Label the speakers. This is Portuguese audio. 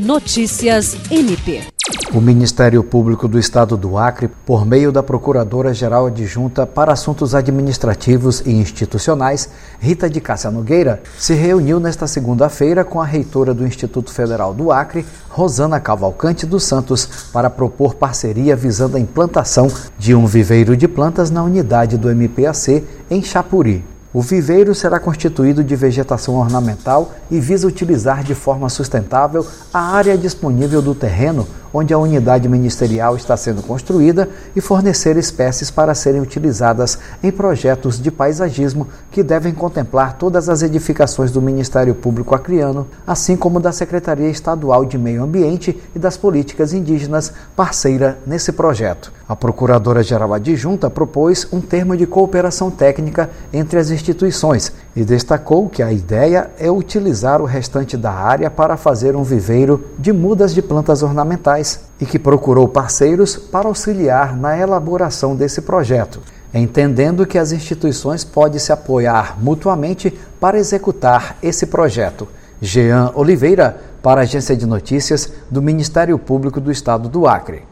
Speaker 1: Notícias MP.
Speaker 2: O Ministério Público do Estado do Acre, por meio da Procuradora-Geral Adjunta para Assuntos Administrativos e Institucionais, Rita de Cássia Nogueira, se reuniu nesta segunda-feira com a reitora do Instituto Federal do Acre, Rosana Cavalcante dos Santos, para propor parceria visando a implantação de um viveiro de plantas na unidade do MPAC em Chapuri. O viveiro será constituído de vegetação ornamental e visa utilizar de forma sustentável a área disponível do terreno onde a unidade ministerial está sendo construída e fornecer espécies para serem utilizadas em projetos de paisagismo que devem contemplar todas as edificações do Ministério Público Acreano, assim como da Secretaria Estadual de Meio Ambiente e das Políticas Indígenas, parceira nesse projeto. A Procuradora-Geral Adjunta propôs um termo de cooperação técnica entre as instituições e destacou que a ideia é utilizar o restante da área para fazer um viveiro de mudas de plantas ornamentais e que procurou parceiros para auxiliar na elaboração desse projeto, entendendo que as instituições podem se apoiar mutuamente para executar esse projeto. Jean Oliveira, para a Agência de Notícias do Ministério Público do Estado do Acre.